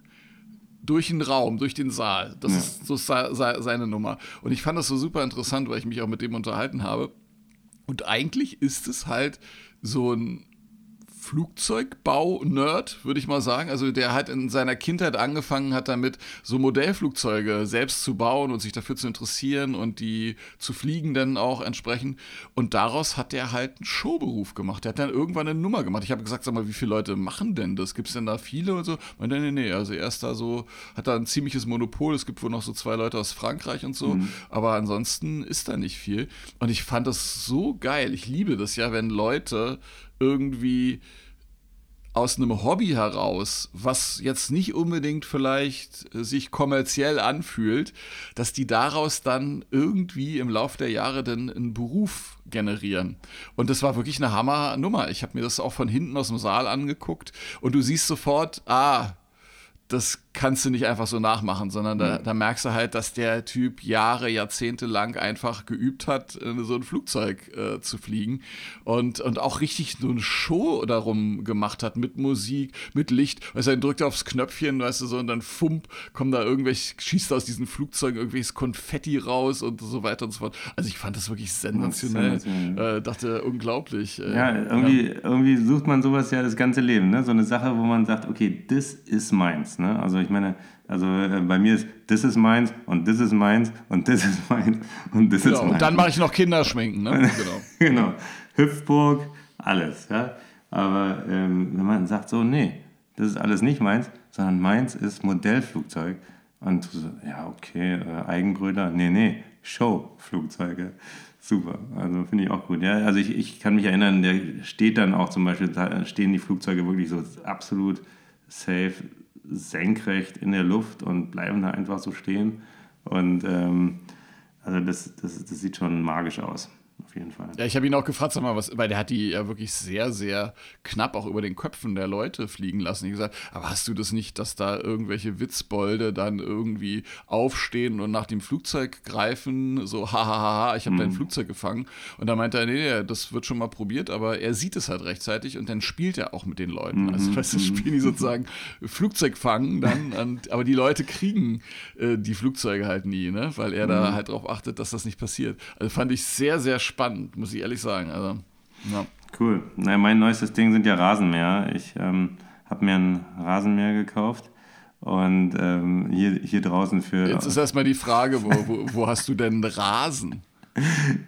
S1: durch den Raum, durch den Saal. Das ja. ist so seine Nummer. Und ich fand das so super interessant, weil ich mich auch mit dem unterhalten habe. Und eigentlich ist es halt so ein Flugzeugbau-Nerd, würde ich mal sagen. Also der hat in seiner Kindheit angefangen hat damit, so Modellflugzeuge selbst zu bauen und sich dafür zu interessieren und die zu fliegen dann auch entsprechend. Und daraus hat er halt einen Showberuf gemacht. Der hat dann irgendwann eine Nummer gemacht. Ich habe gesagt, sag mal, wie viele Leute machen denn das? Gibt es denn da viele und so? Nee, nee, nee. Also er ist da so, hat da ein ziemliches Monopol. Es gibt wohl noch so zwei Leute aus Frankreich und so. Mhm. Aber ansonsten ist da nicht viel. Und ich fand das so geil. Ich liebe das ja, wenn Leute irgendwie aus einem Hobby heraus, was jetzt nicht unbedingt vielleicht äh, sich kommerziell anfühlt, dass die daraus dann irgendwie im Laufe der Jahre dann einen Beruf generieren. Und das war wirklich eine Hammer-Nummer. Ich habe mir das auch von hinten aus dem Saal angeguckt und du siehst sofort, ah, das kannst du nicht einfach so nachmachen, sondern da, mhm. da, merkst du halt, dass der Typ Jahre, Jahrzehnte lang einfach geübt hat, so ein Flugzeug äh, zu fliegen und, und auch richtig so eine Show darum gemacht hat mit Musik, mit Licht. Weißt du, er drückt aufs Knöpfchen, weißt du, so und dann fump, kommen da irgendwelche, schießt aus diesen Flugzeugen irgendwelches Konfetti raus und so weiter und so fort. Also ich fand das wirklich sensationell. sensationell. Äh, dachte, unglaublich.
S3: Äh, ja, irgendwie, ja. irgendwie sucht man sowas ja das ganze Leben, ne? So eine Sache, wo man sagt, okay, das ist meins, ne? Also ich meine, also äh, bei mir ist das ist meins und das ist meins und das ist meins und das genau, ist meins.
S1: Und dann mache ich noch Kinderschminken, ne? <laughs>
S3: Genau. genau. Hüpfburg, alles, ja. Aber ähm, wenn man sagt so, nee, das ist alles nicht meins, sondern meins ist Modellflugzeug. Und so, ja, okay, äh, Eigenbrüder, nee, nee, Showflugzeuge. Super, also finde ich auch gut. Ja, also ich, ich kann mich erinnern, der steht dann auch zum Beispiel, da stehen die Flugzeuge wirklich so absolut safe senkrecht in der Luft und bleiben da einfach so stehen. Und ähm, also das, das, das sieht schon magisch aus auf jeden Fall.
S1: Ja, ich habe ihn auch gefragt, sag mal, was, weil der hat die ja wirklich sehr, sehr knapp auch über den Köpfen der Leute fliegen lassen. Ich gesagt, aber hast du das nicht, dass da irgendwelche Witzbolde dann irgendwie aufstehen und nach dem Flugzeug greifen, so hahaha, ich habe mhm. dein Flugzeug gefangen. Und da meinte er, nee, das wird schon mal probiert, aber er sieht es halt rechtzeitig und dann spielt er auch mit den Leuten. Mhm. Also, weißt du, spielen die sozusagen Flugzeug fangen dann, und, aber die Leute kriegen äh, die Flugzeuge halt nie, ne? weil er mhm. da halt darauf achtet, dass das nicht passiert. Also fand ich sehr, sehr spannend spannend, muss ich ehrlich sagen. Also, ja.
S3: Cool. Naja, mein neuestes Ding sind ja Rasenmäher. Ich ähm, habe mir ein Rasenmäher gekauft und ähm, hier, hier draußen für.
S1: Jetzt ist erstmal die Frage, wo, wo, <laughs> wo hast du denn Rasen?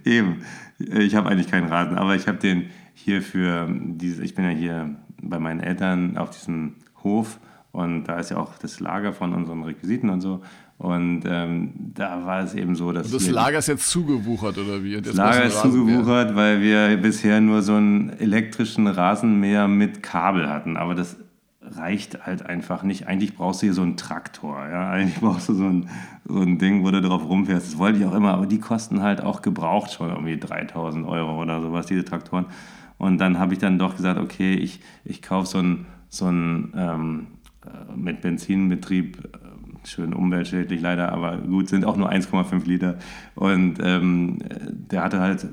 S3: Eben. Ich habe eigentlich keinen Rasen, aber ich habe den hier für diese, ich bin ja hier bei meinen Eltern auf diesem Hof und da ist ja auch das Lager von unseren Requisiten und so. Und ähm, da war es eben so, dass. Und
S1: das Lager ist jetzt zugewuchert, oder wie?
S3: das Lager ist zugewuchert, weil wir bisher nur so einen elektrischen Rasenmäher mit Kabel hatten. Aber das reicht halt einfach nicht. Eigentlich brauchst du hier so einen Traktor. Ja? Eigentlich brauchst du so ein, so ein Ding, wo du drauf rumfährst. Das wollte ich auch immer, aber die kosten halt auch gebraucht schon irgendwie 3000 Euro oder sowas, diese Traktoren. Und dann habe ich dann doch gesagt, okay, ich, ich kaufe so einen so ähm, äh, mit Benzinbetrieb, schön umweltschädlich leider, aber gut, sind auch nur 1,5 Liter. Und ähm, der hatte halt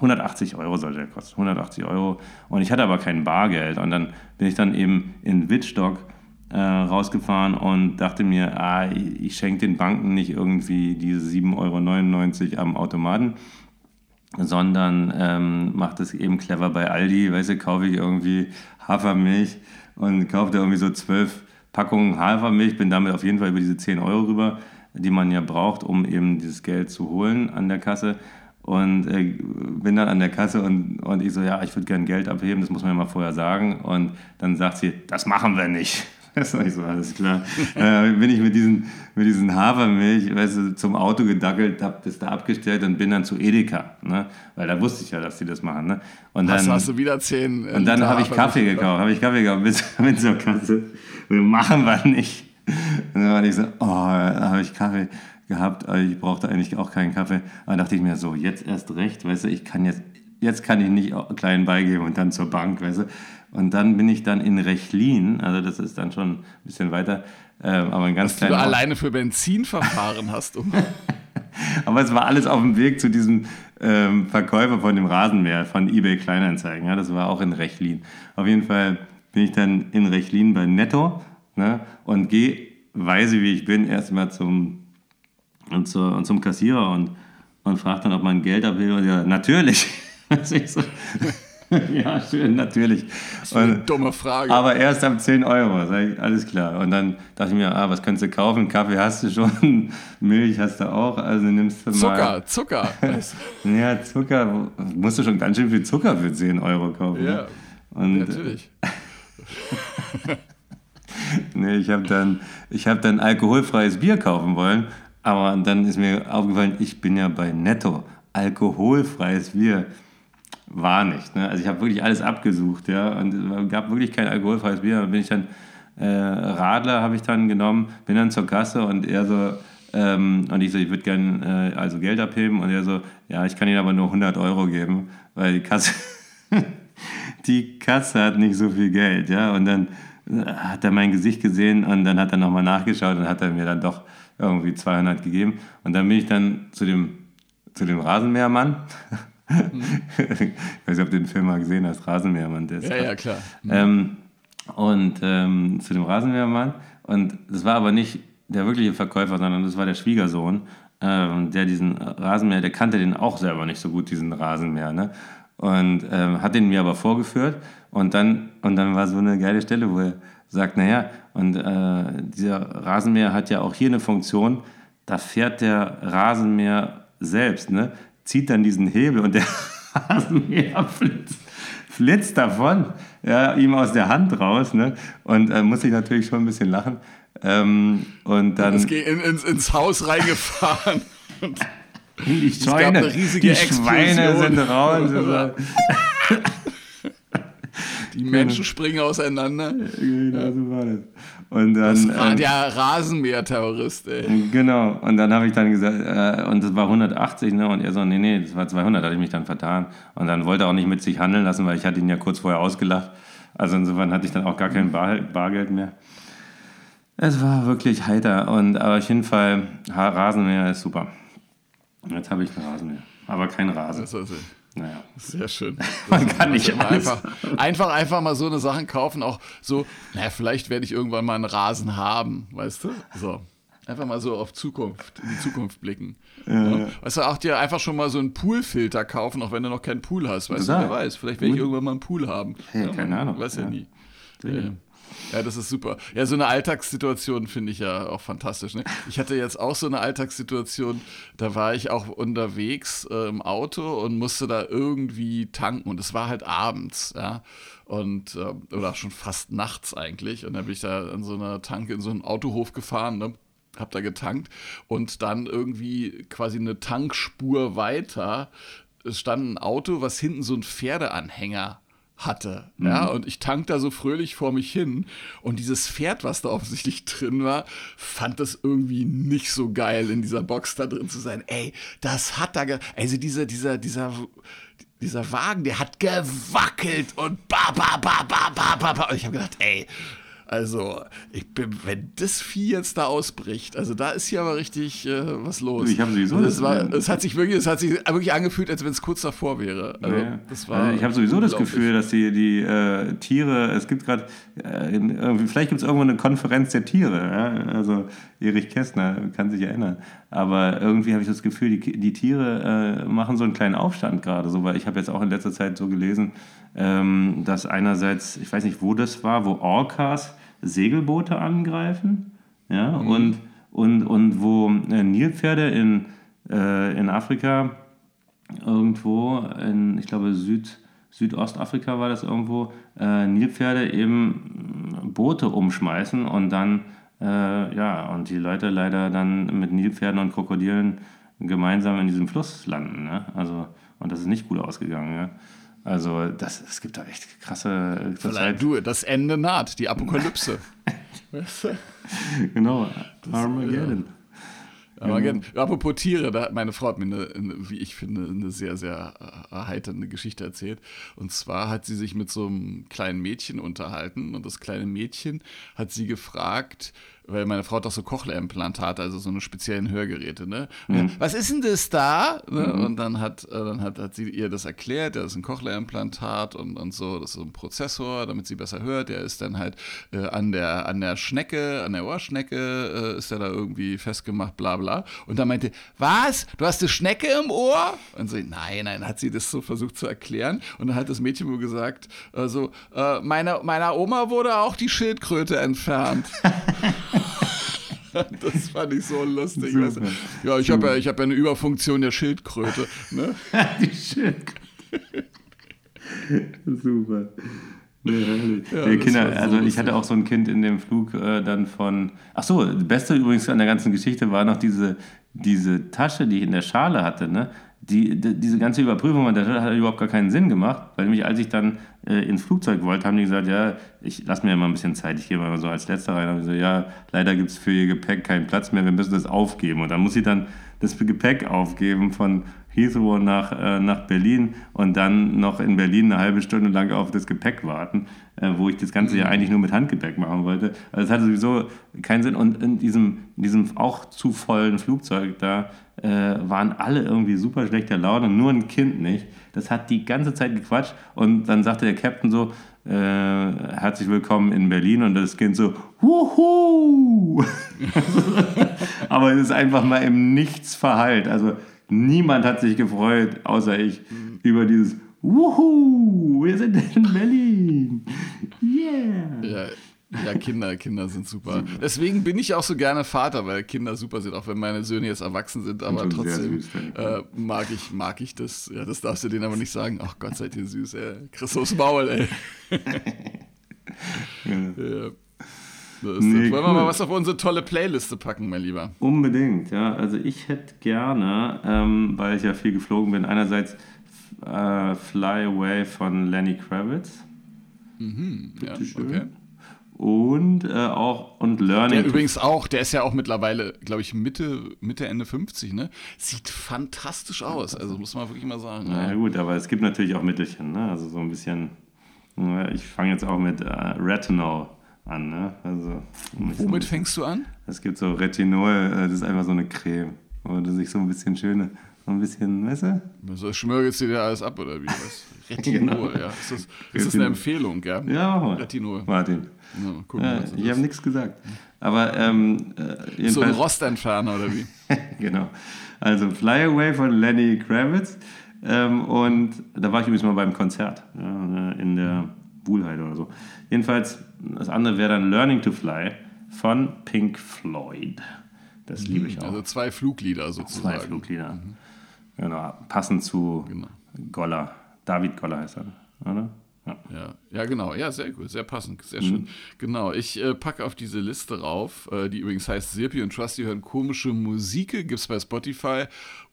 S3: 180 Euro sollte er kosten, 180 Euro. Und ich hatte aber kein Bargeld. Und dann bin ich dann eben in Wittstock äh, rausgefahren und dachte mir, ah, ich, schenke den Banken nicht irgendwie diese 7,99 Euro am Automaten, sondern ähm, mache das eben clever bei Aldi. Weißt du, kaufe ich irgendwie Hafermilch und kaufe da irgendwie so 12 Packung Hafermilch, bin damit auf jeden Fall über diese 10 Euro rüber, die man ja braucht, um eben dieses Geld zu holen an der Kasse. Und äh, bin dann an der Kasse und, und ich so, ja, ich würde gerne Geld abheben, das muss man ja mal vorher sagen. Und dann sagt sie, das machen wir nicht. Das war ich so, alles klar. äh, bin ich mit diesen, mit diesen Hafermilch weißt du, zum Auto gedackelt, hab das da abgestellt und bin dann zu Edeka. Ne? Weil da wusste ich ja, dass die das machen. Ne? Und dann,
S1: hast, hast du wieder zehn.
S3: Äh, und dann habe ich Kaffee gekauft. Habe ich Kaffee gekauft mit, mit zur Kasse. Machen wir nicht. Und dann war ich so, oh, da habe ich Kaffee gehabt, ich brauchte eigentlich auch keinen Kaffee. Aber dachte ich mir so, jetzt erst recht, weißt du, ich kann jetzt, jetzt kann ich nicht klein beigeben und dann zur Bank, weißt du. Und dann bin ich dann in Rechlin, also das ist dann schon ein bisschen weiter, äh, aber ein ganz
S1: kleiner. du alleine für Benzin verfahren hast, um. <laughs>
S3: aber es war alles auf dem Weg zu diesem ähm, Verkäufer von dem Rasenmäher von eBay Kleinanzeigen. Ja, das war auch in Rechlin. Auf jeden Fall bin ich dann in Rechlin bei Netto ne, und gehe, weise wie ich bin, erstmal zum und, zu, und zum Kassierer und, und fragt dann, ob man Geld will. Ja, natürlich. <laughs> so, <laughs> ja, schön, natürlich.
S1: Das ist eine und, dumme Frage.
S3: Aber erst ab 10 Euro, sag ich, alles klar. Und dann dachte ich mir, ah, was kannst du kaufen? Kaffee hast du schon, <laughs> Milch hast du auch, also nimmst du
S1: mal. Zucker, Zucker.
S3: ja, Zucker, musst du schon ganz schön viel Zucker für 10 Euro kaufen.
S1: Ja, und, natürlich.
S3: nee, ich habe dann, hab dann alkoholfreies Bier kaufen wollen aber dann ist mir aufgefallen, ich bin ja bei Netto. Alkoholfreies Bier war nicht. Ne? Also ich habe wirklich alles abgesucht, ja, und es gab wirklich kein alkoholfreies Bier. Dann bin ich dann äh, Radler habe ich dann genommen, bin dann zur Kasse und er so ähm, und ich so, ich würde gerne äh, also Geld abheben und er so, ja, ich kann Ihnen aber nur 100 Euro geben, weil die Kasse <laughs> die Kasse hat nicht so viel Geld, ja, und dann äh, hat er mein Gesicht gesehen und dann hat er nochmal nachgeschaut und hat er mir dann doch irgendwie 200 gegeben. Und dann bin ich dann zu dem, zu dem Rasenmähermann. <laughs> Mhm. ich weiß nicht, ob du den Film mal gesehen hast, Rasenmähermann. Der
S1: ist ja, ja, klar.
S3: Mhm. Ähm, und ähm, zu dem Rasenmähermann. Und das war aber nicht der wirkliche Verkäufer, sondern das war der Schwiegersohn, ähm, der diesen Rasenmäher, der kannte den auch selber nicht so gut, diesen Rasenmäher. Ne? Und ähm, hat den mir aber vorgeführt. Und dann, und dann war so eine geile Stelle, wo er sagt, naja, und äh, dieser Rasenmäher hat ja auch hier eine Funktion, da fährt der Rasenmäher selbst, ne? Zieht dann diesen Hebel und der <laughs> Rasenmäher flitzt, flitzt davon, ja, ihm aus der Hand raus. Ne? Und äh, muss ich natürlich schon ein bisschen lachen. Ähm, und dann.
S1: Es geht in, ins, ins Haus reingefahren.
S3: und die Scheune, die Schweine sind raus. <laughs>
S1: Die Menschen springen auseinander.
S3: Genau, so war das. Und dann,
S1: das war ähm, der Rasenmäher-Terrorist, ey.
S3: Genau. Und dann habe ich dann gesagt, äh, und das war 180, ne? Und er so, nee, nee, das war 200, da hatte ich mich dann vertan. Und dann wollte er auch nicht mit sich handeln lassen, weil ich hatte ihn ja kurz vorher ausgelacht. Also insofern hatte ich dann auch gar kein Bar, Bargeld mehr. Es war wirklich heiter. Und aber auf jeden Fall, Rasenmäher ist super. Jetzt habe ich einen Rasenmäher. Aber kein Rasen. Das ist
S1: naja. Sehr schön. <laughs>
S3: Man kann nicht
S1: einfach, einfach, einfach mal so eine Sachen kaufen, auch so, naja, vielleicht werde ich irgendwann mal einen Rasen haben, weißt du? So. Einfach mal so auf Zukunft, in die Zukunft blicken. Ja. Ja. Weißt du, auch dir einfach schon mal so einen Poolfilter kaufen, auch wenn du noch keinen Pool hast. Weißt du, wer weiß, vielleicht werde ich irgendwann mal einen Pool haben.
S3: Hey, ja, keine Ahnung.
S1: Weiß ja, nie.
S3: Äh,
S1: Ja, das ist super. Ja, so eine Alltagssituation finde ich ja auch fantastisch. Ne? Ich hatte jetzt auch so eine Alltagssituation, da war ich auch unterwegs äh, im Auto und musste da irgendwie tanken und es war halt abends, ja. Und, äh, oder schon fast nachts eigentlich. Und dann bin ich da an so einer Tanke in so einen Autohof gefahren, ne? hab da getankt und dann irgendwie quasi eine Tankspur weiter es stand ein Auto, was hinten so ein Pferdeanhänger hatte. Mhm. Ja, und ich tank da so fröhlich vor mich hin. Und dieses Pferd, was da offensichtlich drin war, fand das irgendwie nicht so geil, in dieser Box da drin zu sein. Ey, das hat da, also dieser, dieser, dieser, dieser Wagen, der hat gewackelt und ba, ba, ba, ba, ba, ba, ba. Und ich habe gedacht, ey, also, ich bin, wenn das Vieh jetzt da ausbricht, also da ist hier aber richtig äh, was los.
S3: Ich habe sowieso
S1: das, das war, es hat sich wirklich, es hat sich wirklich angefühlt, als wenn es kurz davor wäre. Also,
S3: ja. das war also ich habe sowieso das Gefühl, dass die, die äh, Tiere, es gibt gerade, äh, vielleicht gibt es irgendwo eine Konferenz der Tiere. Ja? Also Erich Kästner kann sich erinnern. Aber irgendwie habe ich das Gefühl, die, die Tiere äh, machen so einen kleinen Aufstand gerade. So, weil ich habe jetzt auch in letzter Zeit so gelesen, ähm, dass einerseits, ich weiß nicht, wo das war, wo Orcas Segelboote angreifen. Ja, mhm. und, und, und wo äh, Nilpferde in, äh, in Afrika irgendwo, in, ich glaube Süd, Südostafrika war das irgendwo, äh, Nilpferde eben Boote umschmeißen und dann, äh, ja, und die Leute leider dann mit Nilpferden und Krokodilen gemeinsam in diesem Fluss landen. Ne? Also, und das ist nicht gut ausgegangen. Ja? Also das, es gibt da echt krasse
S1: Zeit. Du, das Ende naht, die Apokalypse. <laughs>
S3: genau, Armageddon.
S1: Armageddon. Ja. Apropos Tiere, da hat meine Frau hat mir eine, eine, wie ich finde, eine sehr, sehr erheiternde Geschichte erzählt. Und zwar hat sie sich mit so einem kleinen Mädchen unterhalten und das kleine Mädchen hat sie gefragt, weil meine Frau hat doch so Cochlea-Implantate, also so eine speziellen Hörgeräte, ne? Mhm. Was ist denn das da? Ne? Mhm. Und dann hat, äh, dann hat, hat sie ihr das erklärt, das ist ein Cochlea-Implantat und, und so, das ist so ein Prozessor, damit sie besser hört. Der ist dann halt äh, an, der, an der Schnecke, an der Ohrschnecke äh, ist er da irgendwie festgemacht, bla bla. Und dann meinte, was? Du hast eine Schnecke im Ohr? Und so, nein, nein, hat sie das so versucht zu erklären. Und dann hat das Mädchen wohl gesagt, äh, so, äh, meine, meiner Oma wurde auch die Schildkröte entfernt. <laughs> <laughs> das fand ich so lustig. Du? Ja, ich habe ja, hab ja eine Überfunktion der Schildkröte. Ne? <laughs> Die Schildkröte. <laughs>
S3: Super. Ja, nee, Kinder, so also ich hatte auch so ein Kind in dem Flug äh, dann von. Ach so, das Beste übrigens an der ganzen Geschichte war noch diese, diese Tasche, die ich in der Schale hatte. Ne? Die, die, diese ganze Überprüfung hat überhaupt gar keinen Sinn gemacht, weil nämlich als ich dann äh, ins Flugzeug wollte, haben die gesagt, ja, ich lasse mir immer ein bisschen Zeit, ich gehe mal so als letzter rein. Und so, ja, leider gibt es für ihr Gepäck keinen Platz mehr, wir müssen das aufgeben. Und dann muss sie dann das Gepäck aufgeben von Heathrow nach, äh, nach Berlin und dann noch in Berlin eine halbe Stunde lang auf das Gepäck warten, wo ich das Ganze ja mhm. eigentlich nur mit Handgepäck machen wollte. Also es hatte sowieso keinen Sinn. Und in diesem, in diesem auch zu vollen Flugzeug da äh, waren alle irgendwie super schlechter Laune, nur ein Kind nicht. Das hat die ganze Zeit gequatscht und dann sagte der Captain so, äh, herzlich willkommen in Berlin und das Kind so, wuhu! <laughs> Aber es ist einfach mal im Nichts verhallt. Also Niemand hat sich gefreut, außer ich, mhm. über dieses Wuhu, wir sind in Berlin.
S1: Yeah. Ja. Ja, Kinder, Kinder sind super. Deswegen bin ich auch so gerne Vater, weil Kinder super sind, auch wenn meine Söhne jetzt erwachsen sind, aber trotzdem süß, äh, mag, ich, mag ich das. Ja, das darfst du denen aber nicht sagen. Ach Gott, seid ihr süß, ey. Christus Maul, ey. <laughs> ja. ja. Nee, Wollen wir mal was auf unsere tolle Playliste packen, mein Lieber?
S3: Unbedingt, ja. Also ich hätte gerne, ähm, weil ich ja viel geflogen bin, einerseits äh, Fly Away von Lenny Kravitz.
S1: Mhm, ja, okay.
S3: Und äh, auch und Learning.
S1: Der übrigens auch, der ist ja auch mittlerweile, glaube ich, Mitte, Mitte, Ende 50, ne? Sieht fantastisch aus, also muss man wirklich mal sagen.
S3: Na ja, gut, aber es gibt natürlich auch Mittelchen, ne? Also so ein bisschen. Ich fange jetzt auch mit äh, Retinol an. Ne? Also,
S1: Womit so, fängst du an?
S3: Es gibt so Retinol, äh, das ist einfach so eine Creme, wo du sich so ein bisschen schöne, so ein bisschen, weißt du?
S1: So schmörgelst du dir alles ab oder wie? Was? <laughs> Retinol, genau. ja. Ist das, ist das eine Empfehlung,
S3: gell? Ja, mach mal.
S1: Retinol.
S3: Martin. Ja, gucken, ja, ich habe nichts gesagt. Aber ähm,
S1: äh, So ein Rostentferner oder wie? <laughs>
S3: genau. Also Fly Away von Lenny Kravitz. Ähm, und da war ich übrigens mal beim Konzert ja, in der Wuhlheide oder so. Jedenfalls das andere wäre dann Learning to Fly von Pink Floyd. Das liebe ich auch.
S1: Also zwei Fluglieder sozusagen.
S3: Zwei Fluglieder. Mhm. Genau, passend zu genau. Goller. David Goller heißt er, oder?
S1: Ja. ja. Ja, genau. Ja, sehr gut. Sehr passend. Sehr schön. Mhm. Genau. Ich äh, packe auf diese Liste rauf, äh, die übrigens heißt Sirpi und Trusty hören komische Musik. Gibt es bei Spotify.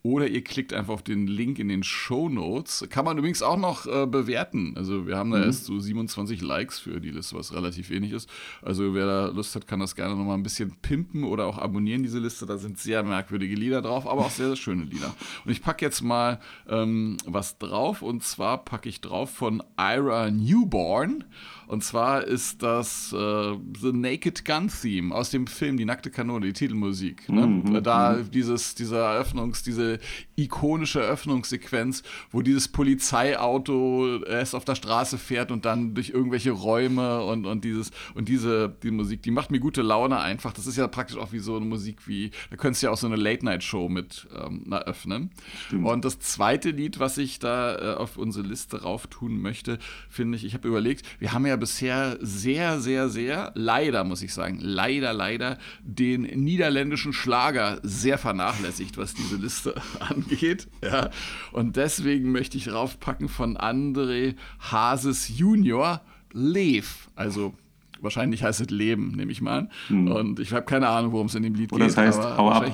S1: Oder ihr klickt einfach auf den Link in den Show Notes. Kann man übrigens auch noch äh, bewerten. Also wir haben da mhm. erst so 27 Likes für die Liste, was relativ wenig ist. Also wer da Lust hat, kann das gerne nochmal ein bisschen pimpen oder auch abonnieren, diese Liste. Da sind sehr merkwürdige Lieder drauf, aber auch sehr, sehr schöne Lieder. Und ich packe jetzt mal ähm, was drauf. Und zwar packe ich drauf von Ira Newborn. Und zwar ist das äh, The Naked Gun Theme aus dem Film Die nackte Kanone, die Titelmusik. Ne? Mhm, da mhm. dieses, dieser Eröffnungs, diese ikonische Eröffnungssequenz, wo dieses Polizeiauto erst auf der Straße fährt und dann durch irgendwelche Räume und, und dieses und diese die Musik, die macht mir gute Laune einfach. Das ist ja praktisch auch wie so eine Musik wie, da könntest du ja auch so eine Late-Night-Show mit ähm, eröffnen. Stimmt. Und das zweite Lied, was ich da äh, auf unsere Liste rauf tun möchte, finde ich, ich habe überlegt, wir haben ja bisher sehr, sehr, sehr, leider muss ich sagen, leider, leider den niederländischen Schlager sehr vernachlässigt, was diese Liste <laughs> angeht. Ja. Und deswegen möchte ich raufpacken von André Hases Junior, Lev. Also Wahrscheinlich heißt es Leben, nehme ich mal an. Hm. Und ich habe keine Ahnung, worum es in dem Lied
S3: Oder geht. Oder das heißt, hau ab.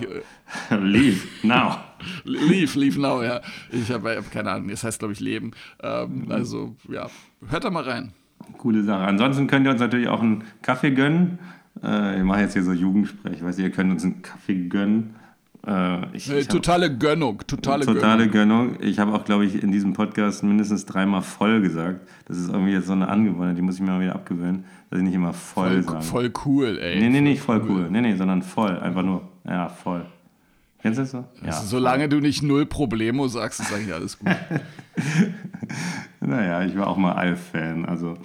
S3: <laughs> leave now. <laughs>
S1: leave, leave now, ja. Ich habe hab keine Ahnung. Es heißt, glaube ich, Leben. Ähm, hm. Also, ja, hört da mal rein.
S3: Coole Sache. Ansonsten könnt ihr uns natürlich auch einen Kaffee gönnen. Äh, ich mache jetzt hier so Jugendsprech. Weißt ihr könnt uns einen Kaffee gönnen.
S1: Äh, ich, ich totale hab, Gönnung. Totale,
S3: totale Gönnung. Gönnung. Ich habe auch, glaube ich, in diesem Podcast mindestens dreimal voll gesagt. Das ist irgendwie jetzt so eine Angewohnheit, die muss ich mir mal wieder abgewöhnen, dass ich nicht immer voll, voll sage.
S1: Voll cool, ey.
S3: Nee, nee, nicht voll cool. cool. Nee, nee, sondern voll. Einfach nur, ja, voll. Kennst du das so?
S1: Ja, solange du nicht null Problemo sagst, ist eigentlich alles gut. <laughs>
S3: naja, ich war auch mal Alf-Fan. Also,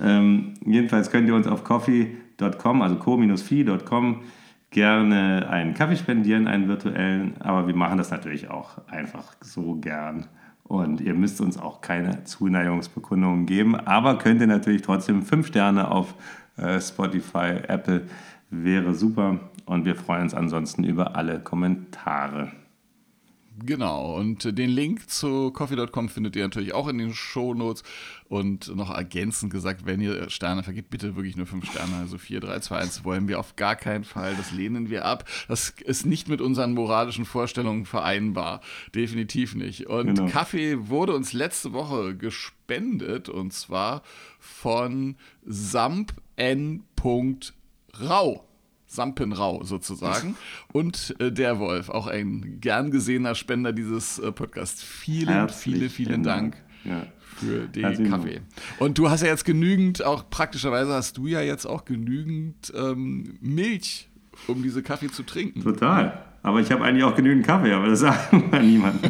S3: ähm, jedenfalls könnt ihr uns auf coffee.com, also co-fi.com, gerne einen Kaffee spendieren, einen virtuellen, aber wir machen das natürlich auch einfach so gern. Und ihr müsst uns auch keine Zuneigungsbekundungen geben, aber könnt ihr natürlich trotzdem fünf Sterne auf äh, Spotify, Apple wäre super. Und wir freuen uns ansonsten über alle Kommentare.
S1: Genau, und den Link zu coffee.com findet ihr natürlich auch in den Show Notes. Und noch ergänzend gesagt, wenn ihr Sterne vergibt, bitte wirklich nur fünf Sterne. Also 4, 3, 2, 1 wollen wir auf gar keinen Fall. Das lehnen wir ab. Das ist nicht mit unseren moralischen Vorstellungen vereinbar. Definitiv nicht. Und genau. Kaffee wurde uns letzte Woche gespendet und zwar von samp n. Rau. Sampenrau sozusagen. Und äh, der Wolf, auch ein gern gesehener Spender dieses äh, Podcasts. Vielen, Herzlich vielen, vielen Dank. Ja. Für den Herzlich Kaffee. Und du hast ja jetzt genügend, auch praktischerweise hast du ja jetzt auch genügend ähm, Milch, um diese Kaffee zu trinken.
S3: Total. Aber ich habe eigentlich auch genügend Kaffee, aber das <laughs> sagt man niemand.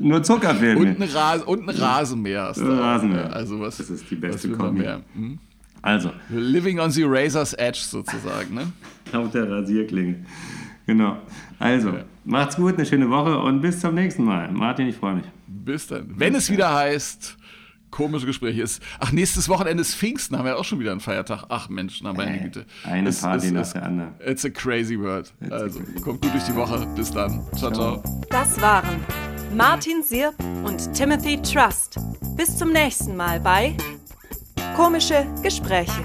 S3: Nur Zucker fehlt
S1: und mir. Ein Ras und ein Rasenmäher. Hast
S3: du Rasenmäher.
S1: Also was,
S3: das ist die beste Kombi. Hm?
S1: Also. Living on the razor's edge sozusagen, ne? <laughs>
S3: Auf der Rasierklinge. Genau. Also, ja. macht's gut, eine schöne Woche und bis zum nächsten Mal. Martin, ich freue mich.
S1: Bis dann. Wenn es wieder heißt, komische Gespräche ist. Ach, nächstes Wochenende ist Pfingsten, haben wir auch schon wieder einen Feiertag. Ach Mensch, na meine äh, Güte.
S3: Eine es, Party es, nach der anderen.
S1: It's a crazy world. It's also, crazy. kommt gut durch die Woche. Bis dann. Ciao, ciao.
S2: Das waren Martin Sirp und Timothy Trust. Bis zum nächsten Mal bei Komische Gespräche.